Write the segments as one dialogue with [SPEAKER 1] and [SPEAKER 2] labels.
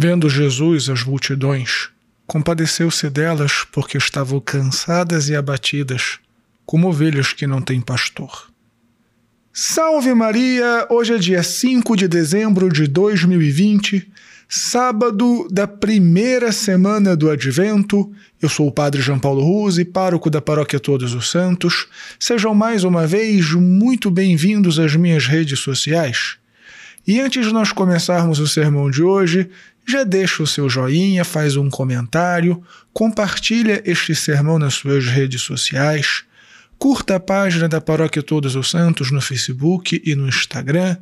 [SPEAKER 1] Vendo Jesus as multidões, compadeceu-se delas porque estavam cansadas e abatidas, como ovelhas que não têm pastor. Salve Maria! Hoje é dia 5 de dezembro de 2020, sábado da primeira semana do Advento. Eu sou o Padre João Paulo Ruse, pároco da Paróquia Todos os Santos. Sejam mais uma vez muito bem-vindos às minhas redes sociais. E antes de nós começarmos o sermão de hoje, já deixa o seu joinha, faz um comentário, compartilha este sermão nas suas redes sociais, curta a página da Paróquia Todos os Santos no Facebook e no Instagram.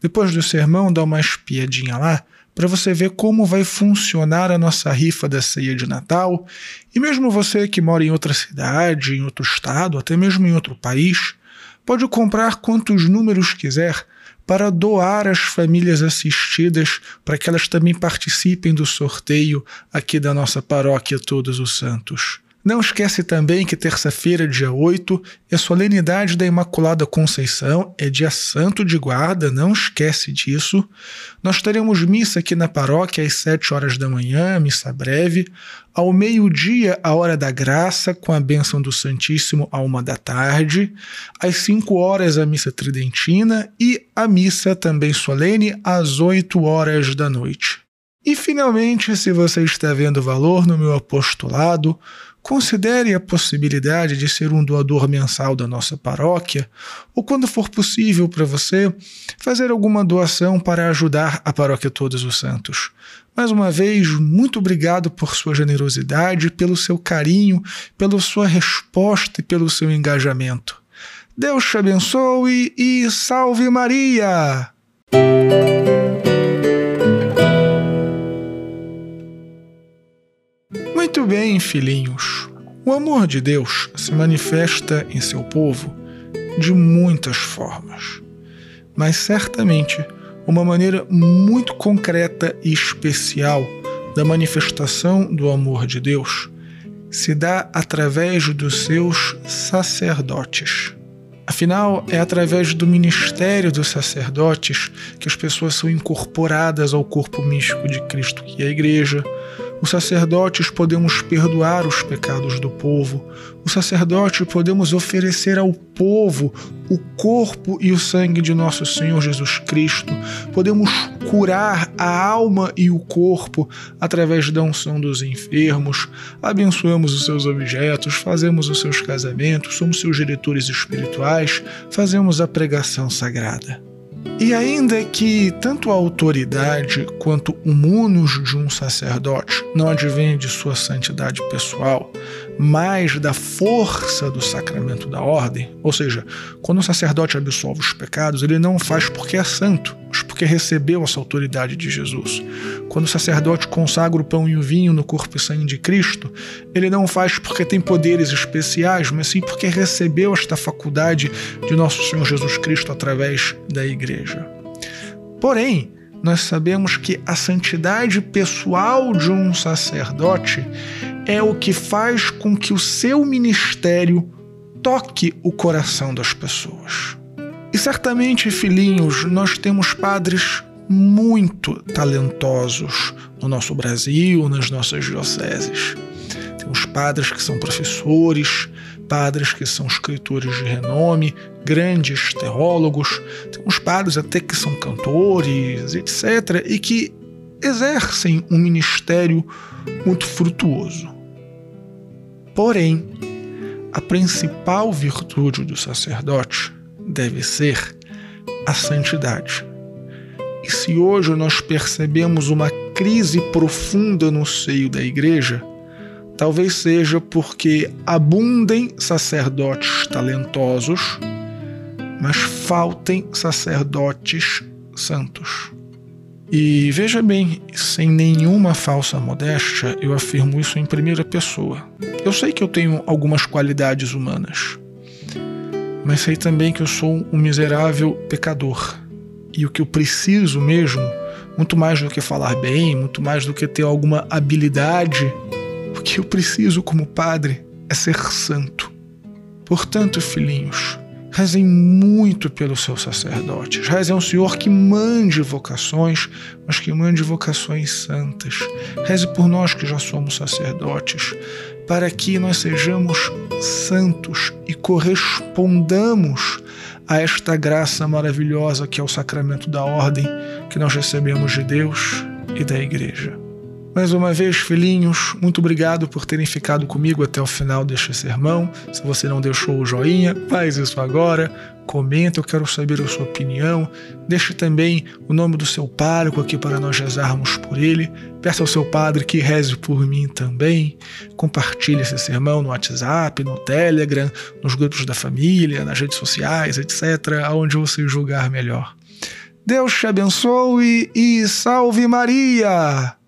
[SPEAKER 1] Depois do sermão, dá uma espiadinha lá para você ver como vai funcionar a nossa rifa da ceia de Natal. E mesmo você que mora em outra cidade, em outro estado, até mesmo em outro país, pode comprar quantos números quiser para doar às famílias assistidas, para que elas também participem do sorteio aqui da nossa paróquia Todos os Santos. Não esquece também que terça-feira, dia 8, é solenidade da Imaculada Conceição, é dia santo de guarda, não esquece disso. Nós teremos missa aqui na paróquia às 7 horas da manhã, missa breve. Ao meio-dia, a hora da graça, com a bênção do Santíssimo à uma da tarde. Às 5 horas, a missa tridentina e a missa também solene às 8 horas da noite. E finalmente, se você está vendo valor no meu apostolado, Considere a possibilidade de ser um doador mensal da nossa paróquia, ou quando for possível para você, fazer alguma doação para ajudar a Paróquia Todos os Santos. Mais uma vez, muito obrigado por sua generosidade, pelo seu carinho, pela sua resposta e pelo seu engajamento. Deus te abençoe e salve Maria! Bem, filhinhos. O amor de Deus se manifesta em seu povo de muitas formas, mas certamente uma maneira muito concreta e especial da manifestação do amor de Deus se dá através dos seus sacerdotes. Afinal, é através do ministério dos sacerdotes que as pessoas são incorporadas ao corpo místico de Cristo, que é a Igreja, os sacerdotes podemos perdoar os pecados do povo. Os sacerdotes podemos oferecer ao povo o corpo e o sangue de nosso Senhor Jesus Cristo. Podemos curar a alma e o corpo através da unção dos enfermos. Abençoamos os seus objetos, fazemos os seus casamentos, somos seus diretores espirituais, fazemos a pregação sagrada. E ainda que tanto a autoridade quanto o munus de um sacerdote não advém de sua santidade pessoal, mas da força do sacramento da ordem, ou seja, quando o sacerdote absolve os pecados, ele não faz porque é santo, porque recebeu essa autoridade de Jesus. Quando o sacerdote consagra o pão e o vinho no corpo e sangue de Cristo, ele não faz porque tem poderes especiais, mas sim porque recebeu esta faculdade de nosso Senhor Jesus Cristo através da igreja. Porém, nós sabemos que a santidade pessoal de um sacerdote é o que faz com que o seu ministério toque o coração das pessoas. E certamente, filhinhos, nós temos padres muito talentosos no nosso Brasil, nas nossas dioceses. Temos padres que são professores, padres que são escritores de renome, grandes teólogos, temos padres até que são cantores, etc., e que exercem um ministério muito frutuoso. Porém, a principal virtude do sacerdote deve ser a santidade. E se hoje nós percebemos uma crise profunda no seio da igreja, talvez seja porque abundem sacerdotes talentosos, mas faltem sacerdotes santos. E veja bem, sem nenhuma falsa modéstia, eu afirmo isso em primeira pessoa. Eu sei que eu tenho algumas qualidades humanas, mas sei também que eu sou um miserável pecador. E o que eu preciso mesmo, muito mais do que falar bem, muito mais do que ter alguma habilidade, o que eu preciso como padre é ser santo. Portanto, filhinhos, Rezem muito pelos seus sacerdotes. Rezem ao Senhor que mande vocações, mas que mande vocações santas. Reze por nós que já somos sacerdotes, para que nós sejamos santos e correspondamos a esta graça maravilhosa que é o sacramento da ordem que nós recebemos de Deus e da Igreja. Mais uma vez, filhinhos, muito obrigado por terem ficado comigo até o final deste sermão. Se você não deixou o joinha, faz isso agora. Comenta, eu quero saber a sua opinião. Deixe também o nome do seu pároco aqui para nós rezarmos por ele. Peça ao seu padre que reze por mim também. Compartilhe esse sermão no WhatsApp, no Telegram, nos grupos da família, nas redes sociais, etc., aonde você julgar melhor. Deus te abençoe e salve Maria!